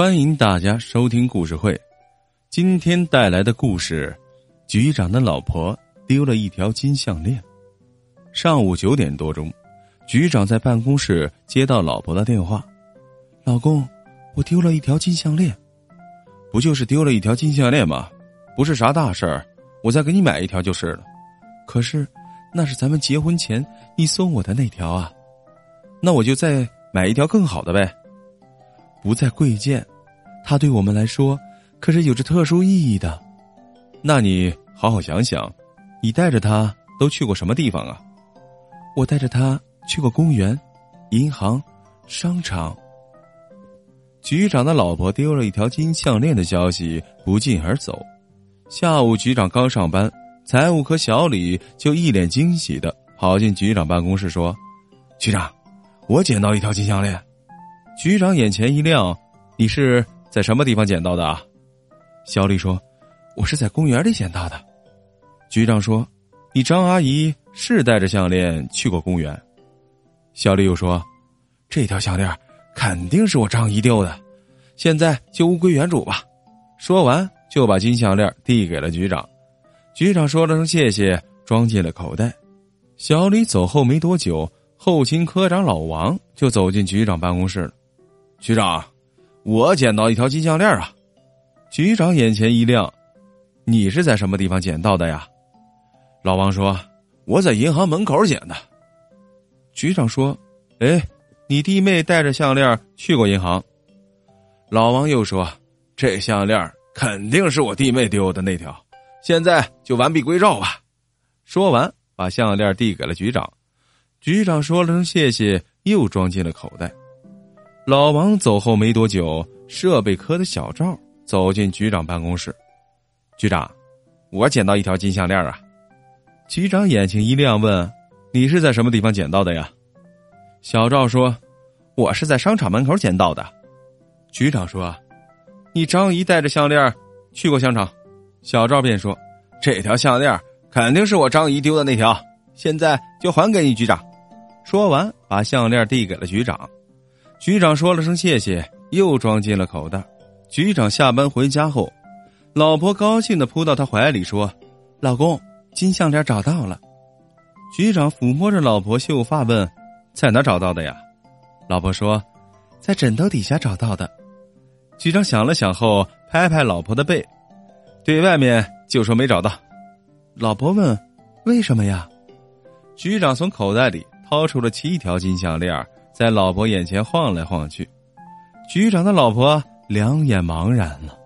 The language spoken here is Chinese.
欢迎大家收听故事会。今天带来的故事：局长的老婆丢了一条金项链。上午九点多钟，局长在办公室接到老婆的电话：“老公，我丢了一条金项链。”“不就是丢了一条金项链吗？不是啥大事儿，我再给你买一条就是了。”“可是，那是咱们结婚前你送我的那条啊。”“那我就再买一条更好的呗。”不再贵贱，它对我们来说可是有着特殊意义的。那你好好想想，你带着它都去过什么地方啊？我带着它去过公园、银行、商场。局长的老婆丢了一条金项链的消息不胫而走。下午局长刚上班，财务科小李就一脸惊喜的跑进局长办公室说：“局长，我捡到一条金项链。”局长眼前一亮：“你是在什么地方捡到的啊？”小李说：“我是在公园里捡到的。”局长说：“你张阿姨是带着项链去过公园。”小李又说：“这条项链肯定是我张姨丢的，现在就物归原主吧。”说完就把金项链递给了局长。局长说了声谢谢，装进了口袋。小李走后没多久，后勤科长老王就走进局长办公室了。局长，我捡到一条金项链啊！局长眼前一亮，你是在什么地方捡到的呀？老王说：“我在银行门口捡的。”局长说：“哎，你弟妹带着项链去过银行？”老王又说：“这项链肯定是我弟妹丢的那条，现在就完璧归赵吧。”说完，把项链递给了局长。局长说了声谢谢，又装进了口袋。老王走后没多久，设备科的小赵走进局长办公室。局长，我捡到一条金项链啊！局长眼睛一亮，问：“你是在什么地方捡到的呀？”小赵说：“我是在商场门口捡到的。”局长说：“你张姨带着项链去过商场。”小赵便说：“这条项链肯定是我张姨丢的那条，现在就还给你局长。”说完，把项链递给了局长。局长说了声谢谢，又装进了口袋。局长下班回家后，老婆高兴的扑到他怀里说：“老公，金项链找到了。”局长抚摸着老婆秀发问：“在哪找到的呀？”老婆说：“在枕头底下找到的。”局长想了想后，拍拍老婆的背，对外面就说没找到。老婆问：“为什么呀？”局长从口袋里掏出了七条金项链。在老婆眼前晃来晃去，局长的老婆两眼茫然了。